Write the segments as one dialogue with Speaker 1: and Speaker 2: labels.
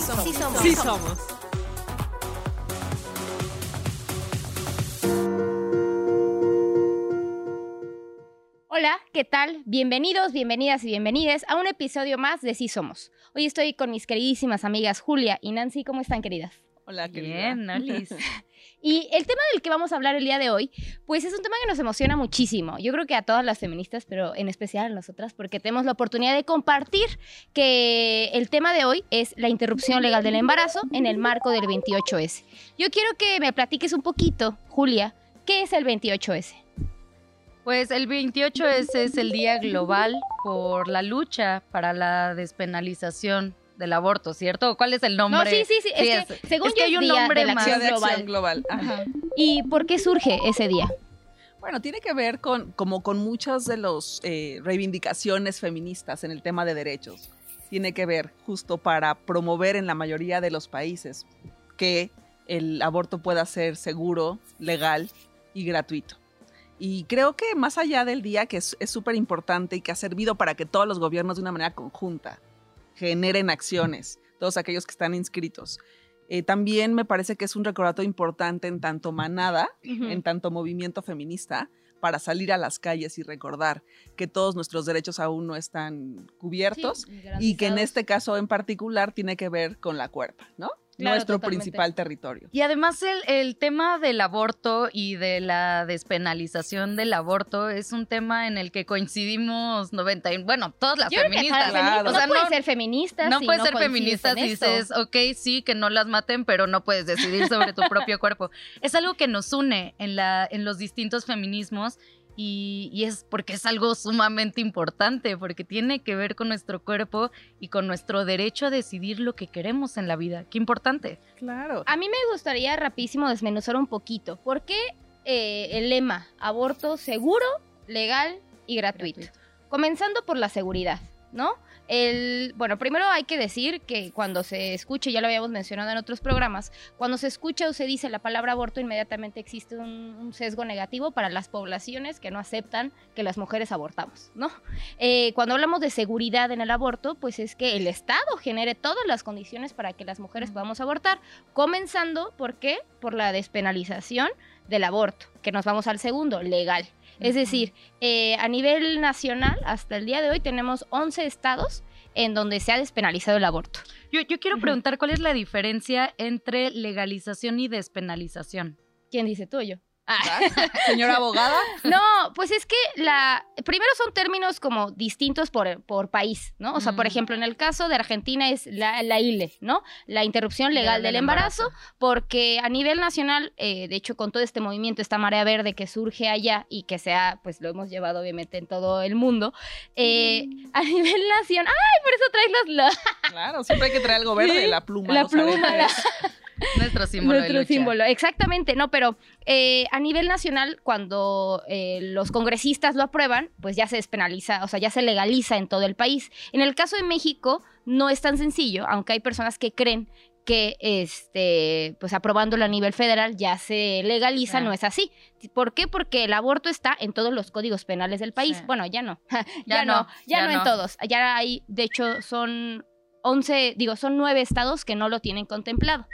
Speaker 1: somos.
Speaker 2: Sí somos.
Speaker 1: Sí somos.
Speaker 2: Hola, ¿qué tal? Bienvenidos, bienvenidas y bienvenides a un episodio más de Sí Somos. Hoy estoy con mis queridísimas amigas Julia y Nancy. ¿Cómo están, queridas?
Speaker 1: Hola, querida.
Speaker 3: Bien, Alice.
Speaker 2: Y el tema del que vamos a hablar el día de hoy, pues es un tema que nos emociona muchísimo. Yo creo que a todas las feministas, pero en especial a nosotras, porque tenemos la oportunidad de compartir que el tema de hoy es la interrupción legal del embarazo en el marco del 28S. Yo quiero que me platiques un poquito, Julia, ¿qué es el 28S?
Speaker 3: Pues el 28S es el Día Global por la lucha para la despenalización del aborto, ¿cierto? ¿Cuál es el nombre?
Speaker 2: No, sí, sí, sí. Es que según
Speaker 3: es que
Speaker 2: yo
Speaker 3: hay un
Speaker 2: Día
Speaker 3: nombre
Speaker 2: de la
Speaker 3: más.
Speaker 2: Acción
Speaker 1: de Acción
Speaker 2: Global.
Speaker 1: Global. Ajá.
Speaker 2: ¿Y por qué surge ese día?
Speaker 1: Bueno, tiene que ver con, como con muchas de las reivindicaciones feministas en el tema de derechos. Tiene que ver justo para promover en la mayoría de los países que el aborto pueda ser seguro, legal y gratuito. Y creo que más allá del día, que es súper importante y que ha servido para que todos los gobiernos de una manera conjunta generen acciones, todos aquellos que están inscritos. Eh, también me parece que es un recordatorio importante en tanto manada, en tanto movimiento feminista, para salir a las calles y recordar que todos nuestros derechos aún no están cubiertos y que en este caso en particular tiene que ver con la cuerpa, ¿no?
Speaker 2: Claro,
Speaker 1: Nuestro
Speaker 2: totalmente.
Speaker 1: principal territorio.
Speaker 3: Y además el, el tema del aborto y de la despenalización del aborto es un tema en el que coincidimos 90, y- bueno, todas las
Speaker 2: Yo creo que
Speaker 3: feministas.
Speaker 1: claro.
Speaker 2: no
Speaker 3: O sea,
Speaker 2: puedes
Speaker 3: no-
Speaker 2: ser feminista
Speaker 3: No
Speaker 2: si
Speaker 3: puedes ser feminista si dices, ok, sí, que no las maten, pero no puedes decidir sobre tu propio cuerpo. Es algo que nos une en, la, en los distintos feminismos y, y es porque es algo sumamente importante, porque tiene que ver con nuestro cuerpo y con nuestro derecho a decidir lo que queremos en la vida. Qué importante.
Speaker 1: Claro.
Speaker 2: A mí me gustaría rapidísimo desmenuzar un poquito. ¿Por qué eh, el lema aborto seguro, legal y gratuito? Comenzando por la seguridad, ¿no? El, bueno, primero hay que decir que cuando se escuche, ya lo habíamos mencionado en otros programas, cuando se escucha o se dice la palabra aborto, inmediatamente existe un, un sesgo negativo para las poblaciones que no aceptan que las mujeres abortamos, ¿no? Eh, cuando hablamos de seguridad en el aborto, pues es que el Estado genere todas las condiciones para que las mujeres podamos abortar, comenzando, ¿por qué? Por la despenalización del aborto, que nos vamos al segundo, legal. Es decir, eh, a nivel nacional, hasta el día de hoy tenemos 11 estados en donde se ha despenalizado el aborto.
Speaker 3: Yo, yo quiero preguntar cuál es la diferencia entre legalización y despenalización.
Speaker 2: ¿Quién dice tú o yo? Ah.
Speaker 1: Señora abogada.
Speaker 2: No, pues es que la primero son términos como distintos por, por país, ¿no? O sea, por
Speaker 3: Mm.
Speaker 2: ejemplo, en el caso de Argentina es la, la ILE, ¿no? La interrupción legal del embarazo, porque a nivel nacional, eh, de hecho, con todo este movimiento, esta marea verde que surge allá y que se ha, pues lo hemos llevado obviamente en todo el mundo, eh, a nivel nacional, ¡ay, por eso traes los,
Speaker 1: Claro, siempre hay que traer algo verde, la pluma.
Speaker 2: la pluma,
Speaker 1: aretes.
Speaker 3: Nuestro símbolo de
Speaker 2: Nuestro
Speaker 3: lucha.
Speaker 2: símbolo, exactamente, no, pero eh, a nivel nacional, cuando eh, los congresistas lo aprueban, pues ya se despenaliza, o sea, ya se legaliza en todo el país. En el caso de México, no es tan sencillo, aunque hay personas que creen que este pues aprobándolo a nivel federal ya se legaliza,
Speaker 3: Sí.
Speaker 2: no es así. ¿Por qué? Porque el aborto está en todos los códigos penales del país.
Speaker 3: Sí.
Speaker 2: Bueno, ya no. ya,
Speaker 3: Ya
Speaker 2: no, ya,
Speaker 3: ya
Speaker 2: no en todos. Ya hay, de hecho, son 11, digo, son nueve estados que no lo tienen contemplado.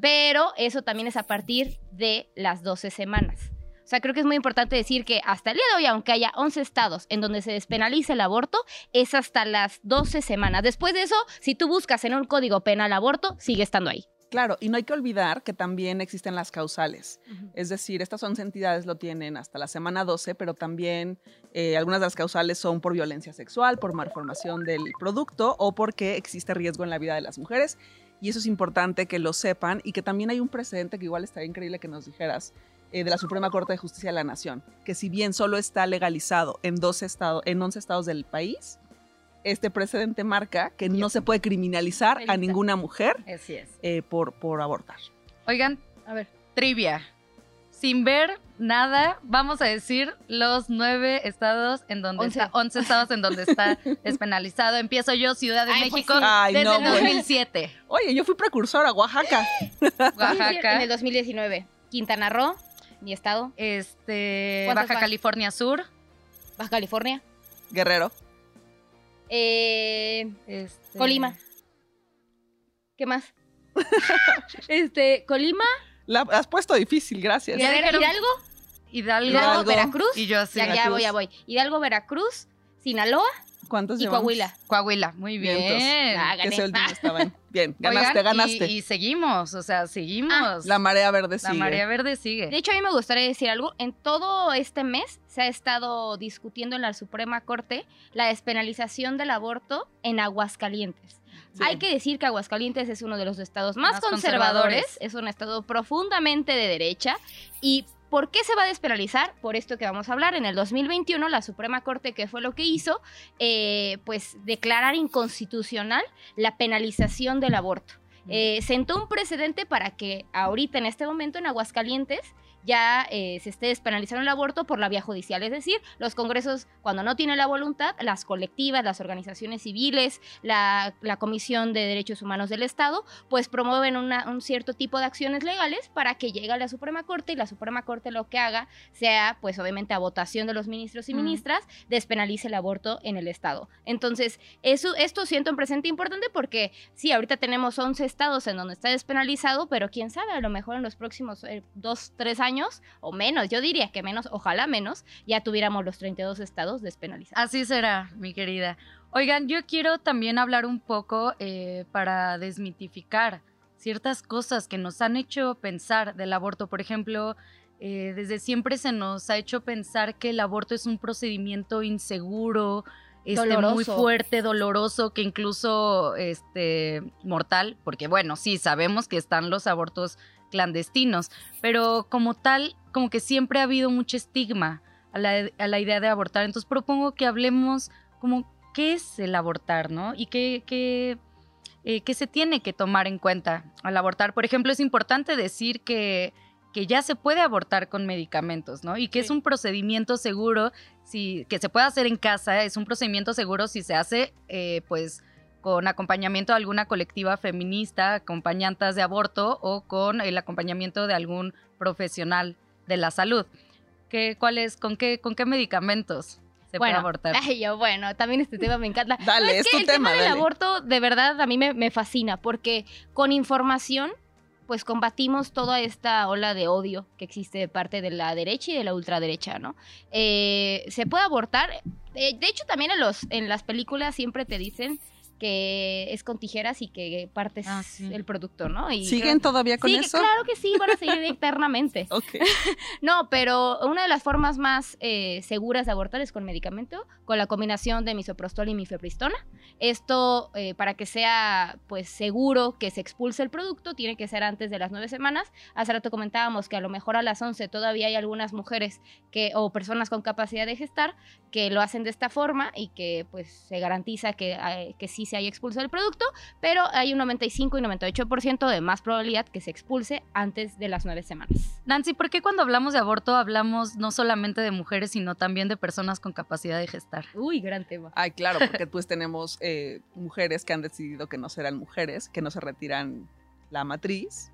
Speaker 2: Pero eso también es a partir de las 12 semanas. O sea, creo que es muy importante decir que hasta el día de hoy, aunque haya 11 estados en donde se despenaliza el aborto, es hasta las 12 semanas. Después de eso, si tú buscas en un código penal aborto, sigue estando ahí.
Speaker 1: Claro, y no hay que olvidar que también existen las causales. Es decir, estas 11 entidades lo tienen hasta la semana 12, pero también eh, algunas de las causales son por violencia sexual, por malformación del producto o porque existe riesgo en la vida de las mujeres. Y eso es importante que lo sepan y que también hay un precedente que igual estaría increíble que nos dijeras eh, de la Suprema Corte de Justicia de la Nación, que si bien solo está legalizado en, 12 estados, en 11 estados del país, este precedente marca que no se puede criminalizar a ninguna mujer
Speaker 3: Así es.
Speaker 1: eh, por, por abortar.
Speaker 3: Oigan,
Speaker 2: A ver.
Speaker 3: trivia. Sin ver nada, vamos a decir los nueve estados en donde
Speaker 2: Once.
Speaker 3: está, once estados en donde está despenalizado. Empiezo yo, Ciudad de
Speaker 2: Ay, pues
Speaker 3: México,
Speaker 2: sí.
Speaker 1: Ay,
Speaker 3: desde
Speaker 1: no,
Speaker 3: el
Speaker 1: pues.
Speaker 3: 2007.
Speaker 1: Oye, yo fui precursora, Oaxaca.
Speaker 2: En
Speaker 3: Oaxaca,
Speaker 2: el 2019. Quintana Roo, mi estado.
Speaker 3: este,
Speaker 2: ¿Cuántas
Speaker 3: Baja
Speaker 2: van?
Speaker 3: California Sur,
Speaker 2: Baja California.
Speaker 1: Guerrero.
Speaker 2: Eh,
Speaker 3: este,
Speaker 2: Colima. ¿Qué más? este, Colima,
Speaker 1: La has puesto difícil, gracias.
Speaker 3: Ya
Speaker 2: Hidalgo, Hidalgo,
Speaker 3: Hidalgo.
Speaker 2: Veracruz.
Speaker 3: Y yo así.
Speaker 2: ya, ya voy, ya voy. Hidalgo, Veracruz, Sinaloa
Speaker 1: ¿Cuántos
Speaker 2: y
Speaker 1: llevamos?
Speaker 2: Coahuila.
Speaker 3: Coahuila. Muy bien.
Speaker 2: Ah, gané.
Speaker 1: ese último
Speaker 2: Ah.
Speaker 1: estaba en- Bien, ganaste,
Speaker 3: Oigan,
Speaker 1: ganaste.
Speaker 3: Y, y seguimos, o sea, seguimos.
Speaker 1: La marea verde
Speaker 3: La
Speaker 1: sigue.
Speaker 3: marea verde sigue.
Speaker 2: De hecho, a mí me gustaría decir algo. En todo este mes se ha estado discutiendo en la Suprema Corte la despenalización del aborto en Aguascalientes.
Speaker 1: Sí.
Speaker 2: Hay que decir que Aguascalientes es uno de los estados más,
Speaker 3: Más
Speaker 2: conservadores,
Speaker 3: conservadores.
Speaker 2: es un estado profundamente de derecha. ¿Y por qué se va a despenalizar? Por esto que vamos a hablar. En el 2021, la Suprema Corte, ¿qué fue lo que hizo? Eh, pues declarar inconstitucional la penalización del aborto. Eh, sentó un precedente para que ahorita, en este momento, en Aguascalientes, ya eh, se esté despenalizando el aborto por la vía judicial. Es decir, los congresos, cuando no tienen la voluntad, las colectivas, las organizaciones civiles, la, la Comisión de Derechos Humanos del Estado, pues promueven una- un cierto tipo de acciones legales para que llegue a la Suprema Corte y la Suprema Corte lo que haga sea, pues obviamente a votación de los ministros y
Speaker 3: Mm.
Speaker 2: ministras, despenalice el aborto en el Estado. Entonces, eso, esto siento un presente importante porque sí, ahorita tenemos 11 estados en donde está despenalizado, pero quién sabe, a lo mejor en los próximos eh, dos, tres años o menos, yo diría que menos, ojalá menos, ya tuviéramos los 32 estados despenalizados.
Speaker 3: Así será, mi querida. Oigan, yo quiero también hablar un poco eh, para desmitificar ciertas cosas que nos han hecho pensar del aborto. Por ejemplo, eh, desde siempre se nos ha hecho pensar que el aborto es un procedimiento inseguro, este, muy fuerte, doloroso, que incluso este, mortal, porque bueno, sí, sabemos que están los abortos clandestinos, pero como tal, como que siempre ha habido mucho estigma a la, a la idea de abortar. Entonces propongo que hablemos como qué es el abortar, ¿no? Y qué, qué, eh, qué se tiene que tomar en cuenta al abortar. Por ejemplo, es importante decir que, que ya se puede abortar con medicamentos, ¿no? Y que es un procedimiento seguro, si, que se puede hacer en casa, es un procedimiento seguro si se hace, eh, pues, con acompañamiento de alguna colectiva feminista, acompañantes de aborto o con el acompañamiento de algún profesional de la salud. ¿Qué, cuál es, con, qué, ¿Con qué medicamentos se puede
Speaker 2: bueno,
Speaker 3: abortar?
Speaker 2: ay, yo, bueno, también este tema me encanta.
Speaker 1: Dale,
Speaker 2: No,
Speaker 1: es
Speaker 2: que
Speaker 1: tu
Speaker 2: el
Speaker 1: tema,
Speaker 2: del
Speaker 1: dale.
Speaker 2: aborto, de verdad, a mí me, me fascina, porque con información, pues combatimos toda esta ola de odio que existe de parte de la derecha y de la ultraderecha, ¿no? Eh, se puede abortar. eh, de hecho, también en, los, en las películas siempre te dicen que es con tijeras y que partes
Speaker 3: Ah, sí.
Speaker 2: el producto, ¿no? Y
Speaker 1: ¿Siguen
Speaker 2: creo-
Speaker 1: todavía con
Speaker 2: Sí,
Speaker 1: eso?
Speaker 2: claro que sí, van a seguir eternamente.
Speaker 1: Ok.
Speaker 2: No, pero una de las formas más eh, seguras de abortar es con medicamento, con la combinación de misoprostol y mifepristona. Esto, eh, para que sea pues seguro que se expulse el producto, tiene que ser antes de las nueve semanas. Hace rato comentábamos que a lo mejor a las 11 todavía hay algunas mujeres que, o personas con capacidad de gestar que lo hacen de esta forma y que pues se garantiza que, eh, que sí se haya expulsado el producto, pero hay un 95 y 98% de más probabilidad que se expulse antes de las nueve semanas.
Speaker 3: Nancy, ¿por qué cuando hablamos de aborto hablamos no solamente de mujeres, sino también de personas con capacidad de gestar?
Speaker 2: Uy, gran tema.
Speaker 1: Ay, claro, porque pues tenemos eh, mujeres que han decidido que no serán mujeres, que no se retiran la matriz,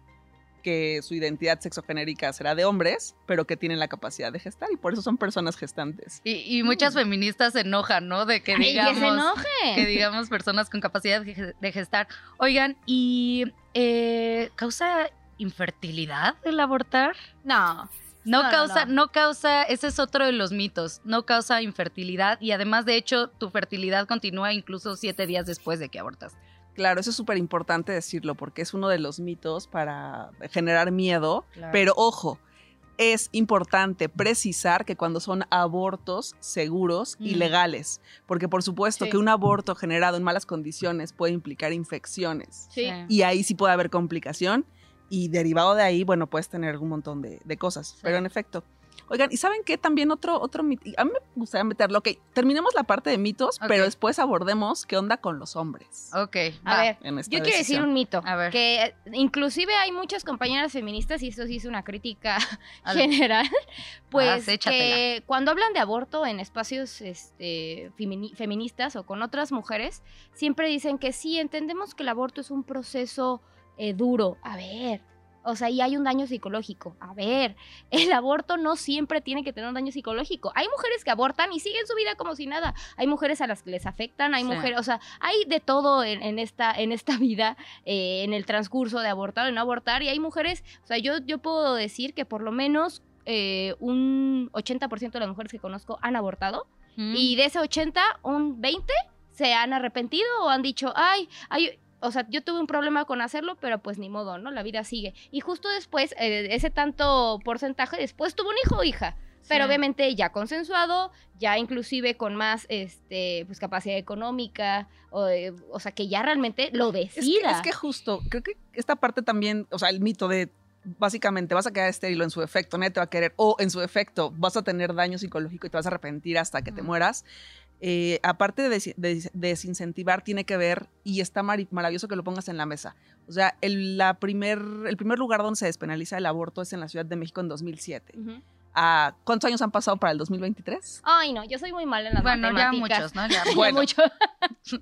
Speaker 1: que su identidad sexogenérica será de hombres, pero que tienen la capacidad de gestar y por eso son personas gestantes.
Speaker 3: Y, y muchas feministas se enojan, ¿no? De que
Speaker 2: Ay,
Speaker 3: digamos...
Speaker 2: que se enojen.
Speaker 3: que digamos personas con capacidad de ge- de gestar. Oigan, ¿y eh, causa infertilidad el abortar?
Speaker 2: No.
Speaker 3: No,
Speaker 2: No, no,
Speaker 3: causa,
Speaker 2: no.
Speaker 3: no. causa, ese es otro de los mitos, no causa infertilidad y además de hecho tu fertilidad continúa incluso siete días después de que abortas.
Speaker 1: Claro, eso es súper importante decirlo porque es uno de los mitos para generar miedo,
Speaker 3: Claro.
Speaker 1: pero ojo, es importante precisar que cuando son abortos seguros y
Speaker 3: Mm.
Speaker 1: legales, porque por supuesto
Speaker 2: Sí.
Speaker 1: que un aborto generado en malas condiciones puede implicar infecciones
Speaker 2: Sí.
Speaker 1: y ahí sí puede haber complicación y derivado de ahí, bueno, puedes tener un montón de, de cosas, pero en efecto. Oigan, ¿y saben qué? También otro, otro mito, a mí me gustaría meterlo, ok, terminemos la parte de mitos, pero después abordemos qué onda con los hombres.
Speaker 3: Ok,
Speaker 2: A
Speaker 3: va.
Speaker 2: ver, yo quiero decir un mito.
Speaker 3: A ver.
Speaker 2: Que inclusive hay muchas compañeras feministas, y esto sí es una crítica
Speaker 3: Al-
Speaker 2: general, pues
Speaker 3: échatela.
Speaker 2: que cuando hablan de aborto en espacios este, femini- feministas o con otras mujeres, siempre dicen que sí, entendemos que el aborto es un proceso eh, duro. A ver, O sea, y hay un daño psicológico. A ver, el aborto no siempre tiene que tener un daño psicológico. Hay mujeres que abortan y siguen su vida como si nada. Hay mujeres a las que les afectan, hay
Speaker 3: Sí.
Speaker 2: mujeres, o sea, hay de todo en, en esta, en esta vida, eh, en el transcurso de abortar o no abortar. Y hay mujeres, o sea, yo, yo puedo decir que por lo menos eh, un 80% de las mujeres que conozco han abortado.
Speaker 3: Mm.
Speaker 2: Y de ese 80, un 20 se han arrepentido o han dicho, ay, ay, o sea, yo tuve un problema con hacerlo, pero pues ni modo, ¿no? La vida sigue. Y justo después, eh, ese tanto porcentaje, después tuvo un hijo o hija. Pero obviamente ya consensuado, ya inclusive con más este, pues, capacidad económica, o, eh, o sea, que ya realmente lo
Speaker 1: Es que,
Speaker 2: decida.
Speaker 1: es que justo, creo que esta parte también, o sea, el mito de básicamente vas a quedar estéril en su efecto, nadie te va a querer, o en su efecto vas a tener daño psicológico y te vas a arrepentir hasta que te mueras. Eh, aparte de, des- de desincentivar, tiene que ver, y está mari- maravilloso que lo pongas en la mesa. O sea, el, la primer, el primer lugar donde se despenaliza el aborto es en la Ciudad de México en 2007.
Speaker 2: Ujú.
Speaker 1: Ah, ¿Cuántos años han pasado para el 2023?
Speaker 2: Ay, no, yo soy muy mala en las
Speaker 3: Bueno, ya
Speaker 2: matemáticas.
Speaker 3: muchos, ¿no? Ya
Speaker 2: Ya
Speaker 1: Bueno.
Speaker 2: mucho.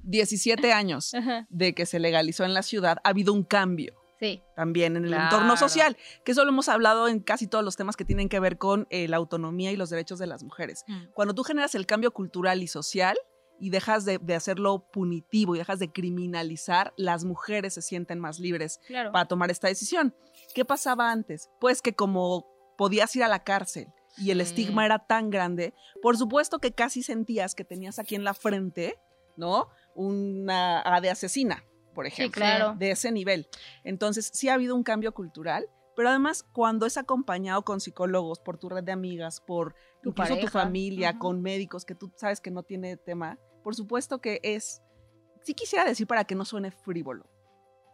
Speaker 1: 17 años de que se legalizó en la ciudad, ha habido un cambio.
Speaker 2: Sí.
Speaker 1: también en el
Speaker 3: Claro.
Speaker 1: entorno social, que eso lo hemos hablado en casi todos los temas que tienen que ver con eh, la autonomía y los derechos de las mujeres.
Speaker 3: Mm.
Speaker 1: Cuando tú generas el cambio cultural y social y dejas de, de hacerlo punitivo y dejas de criminalizar, las mujeres se sienten más libres
Speaker 2: Claro.
Speaker 1: para tomar esta decisión. ¿Qué pasaba antes? Pues que como podías ir a la cárcel y el estigma era tan grande, por supuesto que casi sentías que tenías aquí en la frente, ¿no? Una A de asesina, por
Speaker 2: Sí,
Speaker 1: ejemplo
Speaker 2: claro.
Speaker 1: de ese nivel. Entonces, sí ha habido un cambio cultural, pero además cuando es acompañado con psicólogos, por tu red de amigas, por
Speaker 2: Tu
Speaker 1: incluso tu familia, con médicos que tú sabes que no tiene tema, por supuesto que es, sí quisiera decir para que no suene frívolo,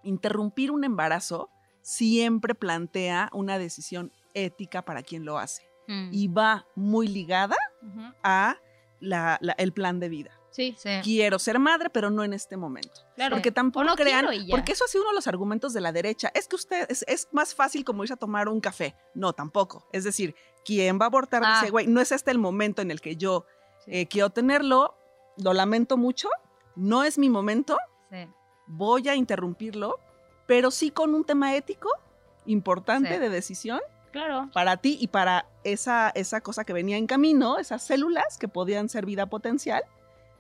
Speaker 1: interrumpir un embarazo siempre plantea una decisión ética para quien lo hace
Speaker 3: Mm.
Speaker 1: y va muy ligada
Speaker 2: Ujú.
Speaker 1: a la- la- el plan de vida.
Speaker 2: Sí,
Speaker 3: Sí.
Speaker 1: Quiero ser madre, pero no en este momento.
Speaker 2: claro.
Speaker 1: Porque tampoco
Speaker 2: no
Speaker 1: crean, porque eso ha sido uno de los argumentos de la derecha. Es que usted, es, es más fácil como irse a tomar un café. No, tampoco. Es decir, quien va a abortar
Speaker 3: Ah.
Speaker 1: dice, güey, no es este el momento en el que yo
Speaker 2: Sí.
Speaker 1: eh, quiero tenerlo, lo lamento mucho, no es mi momento,
Speaker 3: Sí.
Speaker 1: voy a interrumpirlo, pero sí con un tema ético importante de decisión
Speaker 2: Claro.
Speaker 1: para ti y para esa, esa cosa que venía en camino, esas células que podían ser vida potencial,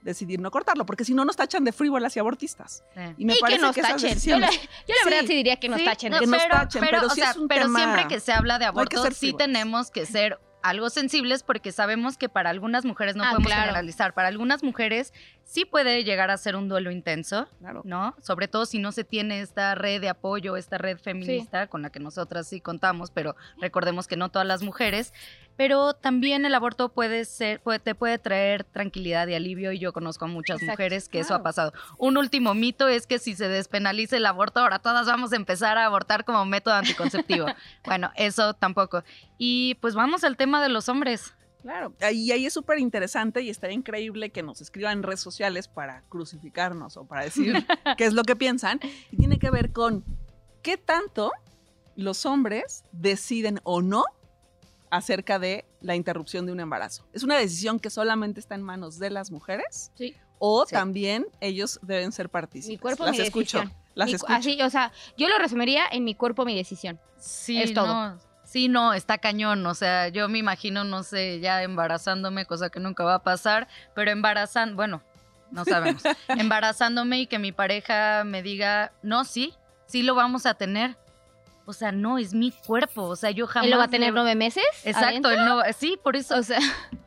Speaker 1: decidir no cortarlo, porque si no nos tachan de frívolas y abortistas.
Speaker 3: sí.
Speaker 1: Y me
Speaker 2: y que
Speaker 1: parece
Speaker 2: nos
Speaker 1: que esas
Speaker 2: tachen. Yo la,
Speaker 1: decisiones-
Speaker 2: yo la verdad
Speaker 1: Sí.
Speaker 2: sí diría que nos
Speaker 3: Sí,
Speaker 2: tachen.
Speaker 3: no,
Speaker 1: que nos
Speaker 3: pero,
Speaker 1: tachen, pero
Speaker 3: o
Speaker 1: sí
Speaker 3: sea,
Speaker 1: es un
Speaker 3: pero
Speaker 1: tema-
Speaker 3: siempre que se habla de aborto, sí tenemos que ser algo sensibles porque sabemos que para algunas mujeres no
Speaker 2: Ah,
Speaker 3: podemos
Speaker 2: claro.
Speaker 3: generalizar. Para algunas mujeres sí puede llegar a ser un duelo intenso,
Speaker 1: Claro.
Speaker 3: ¿no? Sobre todo si no se tiene esta red de apoyo, esta red feminista con la que nosotras sí contamos, pero recordemos que no todas las mujeres. Pero también el aborto puede ser, puede- te puede traer tranquilidad y alivio y yo conozco a muchas
Speaker 2: Exacto,
Speaker 3: mujeres que eso ha pasado. Un último mito es que si se despenaliza el aborto, ahora todas vamos a empezar a abortar como método anticonceptivo. bueno, eso tampoco. Y pues vamos al tema de los hombres.
Speaker 1: Claro, y ahí es súper interesante y estaría increíble que nos escriban en redes sociales para crucificarnos o para decir qué es lo que piensan. Y tiene que ver con qué tanto los hombres deciden o no acerca de la interrupción de un embarazo. ¿Es una decisión que solamente está en manos de las mujeres?
Speaker 2: Sí.
Speaker 1: ¿O
Speaker 3: Sí.
Speaker 1: también ellos deben ser partícipes?
Speaker 2: Mi cuerpo,
Speaker 1: las
Speaker 2: mi
Speaker 1: escucho,
Speaker 2: decisión.
Speaker 1: las
Speaker 2: Mi-
Speaker 1: escucho.
Speaker 2: Así, o sea, yo lo resumiría en mi cuerpo, mi decisión.
Speaker 3: Sí,
Speaker 2: Es todo.
Speaker 3: no, sí, no, está cañón. O sea, yo me imagino, no sé, ya embarazándome, cosa que nunca va a pasar, pero embarazando, bueno, no sabemos. embarazándome y que mi pareja me diga, no, sí, sí lo vamos a tener. O sea, no, es mi cuerpo. O sea, yo jamás.
Speaker 2: ¿Él lo va a tener
Speaker 3: le-
Speaker 2: nueve meses?
Speaker 3: Exacto, él no, sí, por eso.
Speaker 2: O sea,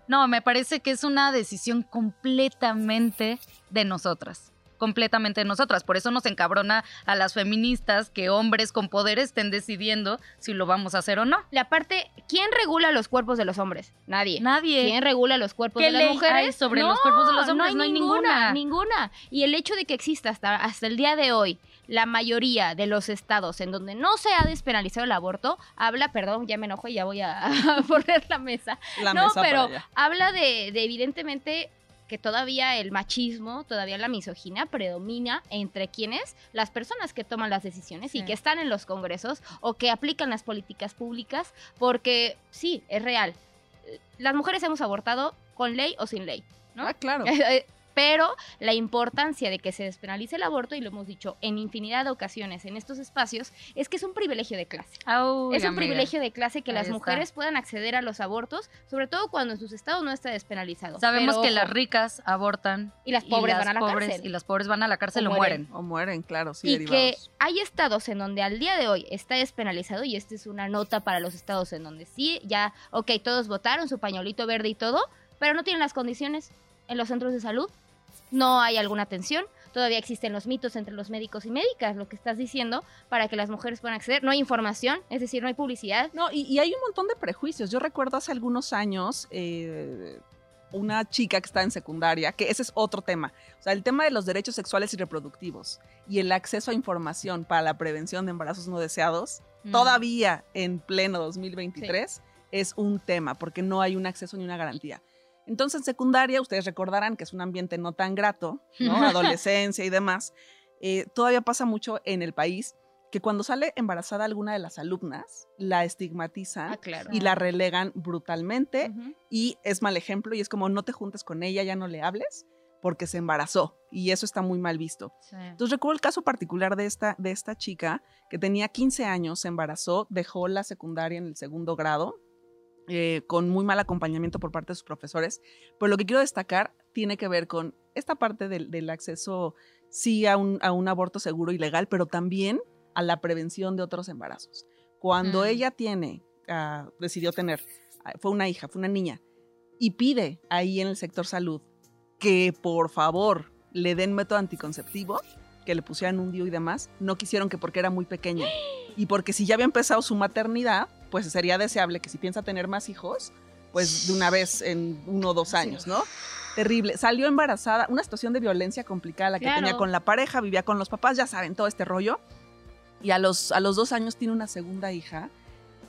Speaker 3: No, me parece que es una decisión completamente de nosotras. Completamente de nosotras. Por eso nos encabrona a las feministas que hombres con poder estén decidiendo si lo vamos a hacer o no.
Speaker 2: la parte, ¿quién regula los cuerpos de los hombres? Nadie.
Speaker 3: Nadie.
Speaker 2: ¿Quién regula los cuerpos
Speaker 3: ¿Qué
Speaker 2: de las mujeres?
Speaker 3: hay sobre los cuerpos de los hombres? No hay ninguna.
Speaker 2: Ninguna. Y el hecho de que exista hasta, hasta el día de hoy la mayoría de los estados en donde no se ha despenalizado el aborto, habla, perdón, ya me enojo y ya voy a, a poner la mesa.
Speaker 1: La
Speaker 2: no,
Speaker 1: mesa para
Speaker 2: pero
Speaker 1: allá.
Speaker 2: habla de, de evidentemente que todavía el machismo, todavía la misoginia predomina entre quienes, las personas que toman las decisiones y que están en los congresos o que aplican las políticas públicas, porque sí, es real. Las mujeres hemos abortado con ley o sin ley, ¿no?
Speaker 1: Ah, claro.
Speaker 2: pero la importancia de que se despenalice el aborto, y lo hemos dicho en infinidad de ocasiones en estos espacios, es que es un privilegio de clase. Es un
Speaker 3: amiga.
Speaker 2: privilegio de clase que
Speaker 3: Ahí
Speaker 2: las
Speaker 3: está.
Speaker 2: mujeres puedan acceder a los abortos, sobre todo cuando en sus estados no está despenalizado.
Speaker 3: Sabemos
Speaker 2: Pero,
Speaker 3: que
Speaker 2: ojo,
Speaker 3: las ricas abortan
Speaker 2: y las pobres
Speaker 3: las
Speaker 2: van a la
Speaker 3: pobres,
Speaker 2: cárcel.
Speaker 3: y las pobres van a la cárcel
Speaker 2: O
Speaker 3: o
Speaker 2: mueren.
Speaker 3: mueren.
Speaker 1: O mueren, claro, sí,
Speaker 2: y que
Speaker 1: derivados.
Speaker 2: hay estados en donde al día de hoy está despenalizado y esta es una nota para los estados en donde sí, ya, ok, todos votaron su pañuelito verde y todo, pero no tienen las condiciones en los centros de salud, no hay alguna atención, todavía existen los mitos entre los médicos y médicas, lo que estás diciendo, para que las mujeres puedan acceder, no hay información, es decir, no hay publicidad.
Speaker 1: No, y, y hay un montón de prejuicios. Yo recuerdo hace algunos años eh, una chica que está en secundaria, que ese es otro tema. O sea, el tema de los derechos sexuales y reproductivos y el acceso a información para la prevención de embarazos no deseados,
Speaker 3: Mm.
Speaker 1: todavía en pleno 2023, es un tema, porque no hay un acceso ni una garantía. Entonces, en secundaria, ustedes recordarán que es un ambiente no tan grato, ¿no? Adolescencia y demás. Eh, todavía pasa mucho en el país que cuando sale embarazada alguna de las alumnas, la estigmatizan
Speaker 2: Ah, claro.
Speaker 1: y la relegan brutalmente y es mal ejemplo y es como no te juntes con ella, ya no le hables porque se embarazó y eso está muy mal visto.
Speaker 3: Sí.
Speaker 1: Entonces recuerdo el caso particular de esta, de esta chica que tenía 15 años, se embarazó, dejó la secundaria en el segundo grado eh, con muy mal acompañamiento por parte de sus profesores, pero lo que quiero destacar tiene que ver con esta parte del, del acceso sí a un, a un aborto seguro y legal, pero también a la prevención de otros embarazos. Cuando
Speaker 3: Mm.
Speaker 1: ella tiene, ah, decidió tener, ah, fue una hija, fue una niña, y pide ahí en el sector salud que por favor le den método anticonceptivo, que le pusieran un DIU y demás, no quisieron que porque era muy pequeña. Y porque si ya había empezado su maternidad, pues sería deseable que si piensa tener más hijos, pues de una vez en uno o dos años, ¿no? Terrible. Salió embarazada, una situación de violencia complicada la que
Speaker 2: Claro.
Speaker 1: tenía con la pareja, vivía con los papás, ya saben, todo este rollo. Y a los, a los dos años tiene una segunda hija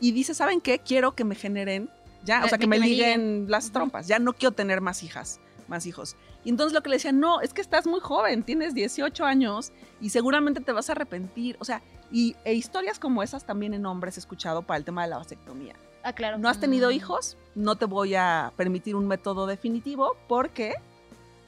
Speaker 1: y dice, ¿saben qué? Quiero que me generen, ya, o
Speaker 2: Me-
Speaker 1: sea, que
Speaker 2: que
Speaker 1: me liguen las trompas, ya no quiero tener más hijas, más hijos. Y entonces lo que le decían, no, es que estás muy joven, tienes 18 años y seguramente te vas a arrepentir. O sea, y e historias como esas también en hombres he escuchado para el tema de la vasectomía.
Speaker 2: Ah, claro.
Speaker 1: No has tenido
Speaker 3: Mm.
Speaker 1: hijos, no te voy a permitir un método definitivo porque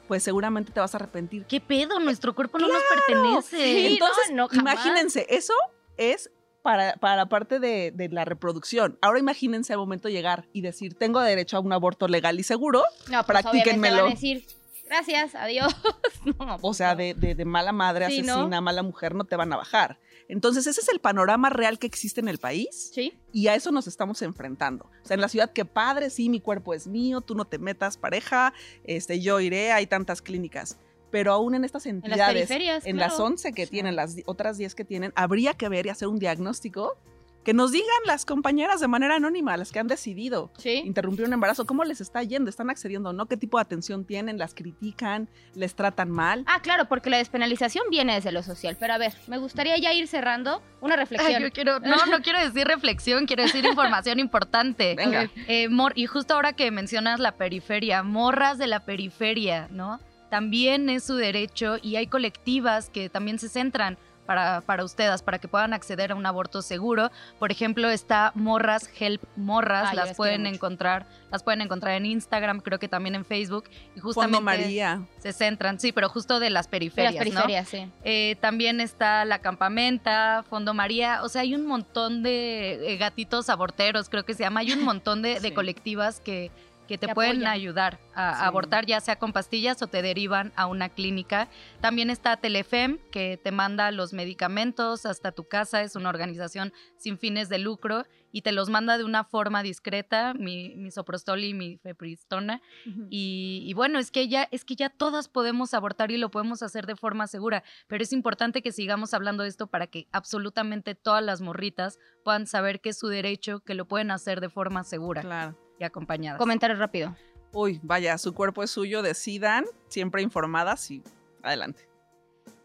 Speaker 1: pues seguramente te vas a arrepentir.
Speaker 3: ¿Qué pedo? Nuestro cuerpo no nos pertenece.
Speaker 2: Sí,
Speaker 1: Entonces,
Speaker 2: no, no, jamás.
Speaker 1: imagínense, eso es para, para la parte de, de la reproducción. Ahora imagínense al momento de llegar y decir, tengo derecho a un aborto legal y seguro,
Speaker 2: No, pues
Speaker 1: practíquenmelo.
Speaker 2: van a decir, gracias, adiós. No,
Speaker 1: o sea,
Speaker 2: no.
Speaker 1: de, de- de mala madre,
Speaker 2: Sí, ¿no?
Speaker 1: asesina, mala mujer, no te van a bajar. Entonces, ese es el panorama real que existe en el país
Speaker 2: Sí,
Speaker 1: y a eso nos estamos enfrentando. O sea, en la ciudad, que padre, sí, mi cuerpo es mío, tú no te metas, pareja, este, yo iré, hay tantas clínicas. Pero aún en estas
Speaker 2: en las
Speaker 1: entidades, en
Speaker 2: claro.
Speaker 1: las 11 que
Speaker 3: Sí.
Speaker 1: tienen, las otras 10 que tienen, habría que ver y hacer un diagnóstico que nos digan las compañeras de manera anónima, las que han decidido
Speaker 2: Sí.
Speaker 1: interrumpir un embarazo, cómo les está yendo, están accediendo o no, qué tipo de atención tienen, las critican, les tratan mal.
Speaker 2: Ah, claro, porque la despenalización viene desde lo social. Pero a ver, me gustaría ya ir cerrando una
Speaker 3: Ay,
Speaker 2: reflexión.
Speaker 3: yo quiero, no, no quiero decir reflexión, quiero decir información importante.
Speaker 1: Venga.
Speaker 3: Eh, mor- y justo ahora que mencionas la periferia, morras de la periferia, ¿no? También es su derecho y hay colectivas que también se centran para, para ustedes, para que puedan acceder a un aborto seguro. Por ejemplo, está Morras Help Morras, las
Speaker 2: las
Speaker 3: pueden encontrar, las pueden encontrar en Instagram, creo que también en Facebook. Y justamente
Speaker 1: Fondo María.
Speaker 3: se centran, sí, pero justo de las
Speaker 2: De
Speaker 3: periferias,
Speaker 2: las
Speaker 3: ¿no?
Speaker 2: periferias, sí.
Speaker 3: Eh, también está La Campamenta, Fondo María, o sea, hay un montón de eh, gatitos aborteros, creo que se llama, hay un montón de, de colectivas que, que te pueden
Speaker 2: apoyan.
Speaker 3: ayudar a,
Speaker 1: Sí.
Speaker 3: abortar, ya sea con pastillas o te derivan a una clínica. También está Telefem, que te manda los medicamentos hasta tu casa, es una organización sin fines de lucro y te los manda de una forma discreta, mi, mi soprostol y mi fepristona. Y, y bueno, es que ya, es que ya todas podemos abortar y lo podemos hacer de forma segura, pero es importante que sigamos hablando de esto para que absolutamente todas las morritas puedan saber que es su derecho, que lo pueden hacer de forma segura
Speaker 1: Claro.
Speaker 3: Y acompañadas.
Speaker 2: Comentario rápido.
Speaker 1: Uy, vaya, su cuerpo es suyo, decidan, siempre informadas y adelante.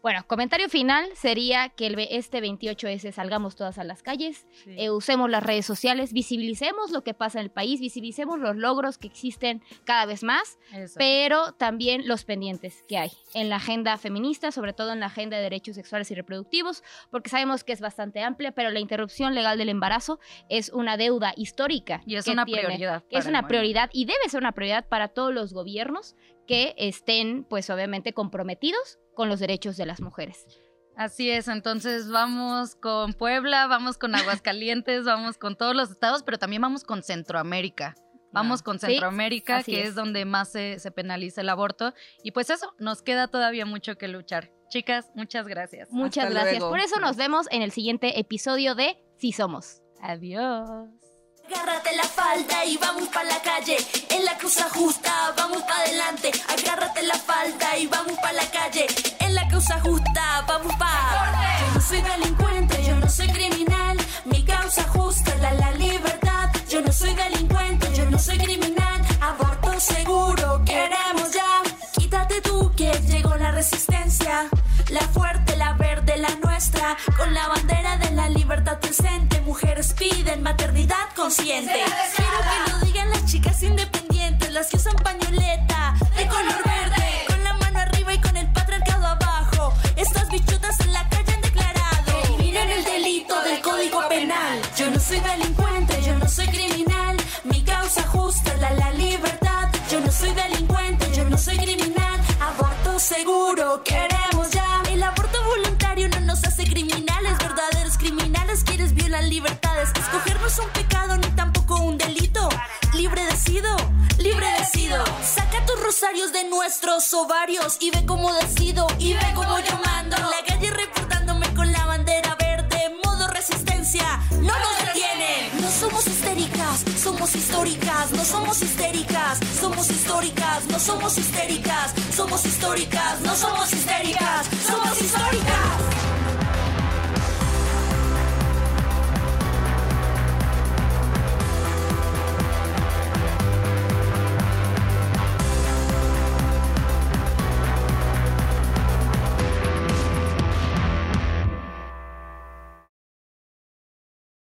Speaker 2: Bueno, comentario final sería que el, este 28S salgamos todas a las calles, eh, usemos las redes sociales, visibilicemos lo que pasa en el país, visibilicemos los logros que existen cada vez más,
Speaker 3: Eso.
Speaker 2: pero también los pendientes que hay en la agenda feminista, sobre todo en la agenda de derechos sexuales y reproductivos, porque sabemos que es bastante amplia, pero la interrupción legal del embarazo es una deuda histórica.
Speaker 3: y es
Speaker 2: que
Speaker 3: una
Speaker 2: tiene-
Speaker 3: prioridad.
Speaker 2: es una prioridad y debe ser una prioridad para todos los gobiernos que estén, pues obviamente, comprometidos con los derechos de las mujeres.
Speaker 3: Así es, entonces vamos con Puebla, vamos con Aguascalientes, vamos con todos los estados, pero también vamos con Centroamérica. Vamos con Centroamérica, que es. donde más se, se, penaliza el aborto. Y pues eso, nos queda todavía mucho que luchar. Chicas, muchas gracias.
Speaker 2: Muchas gracias. Por eso nos vemos en el siguiente episodio de Sí Somos.
Speaker 3: Adiós.
Speaker 4: Agárrate la falda y vamos pa' la calle. En la causa justa, vamos pa' adelante. Agárrate la falda y vamos pa' la calle. En la causa justa, vamos pa'. Yo no soy delincuente, yo no soy criminal. Mi causa justa es la, la libertad. Yo no soy delincuente, yo no soy criminal. Aborto seguro, queremos ya. Quítate tú que llegó la resistencia. La fuerte, la verde, la nuestra. Con la bandera de la libertad. Mujeres piden maternidad consciente. Quiero que lo digan las chicas independientes, Libre decido, libre decido. Saca tus rosarios de nuestros ovarios y ve cómo decido. Y ve cómo yo mando. La calle reportándome con la bandera verde. Modo resistencia, no nos detienen. No somos histéricas, somos históricas. No somos histéricas, somos históricas. No somos histéricas, somos históricas. No somos histéricas, somos históricas.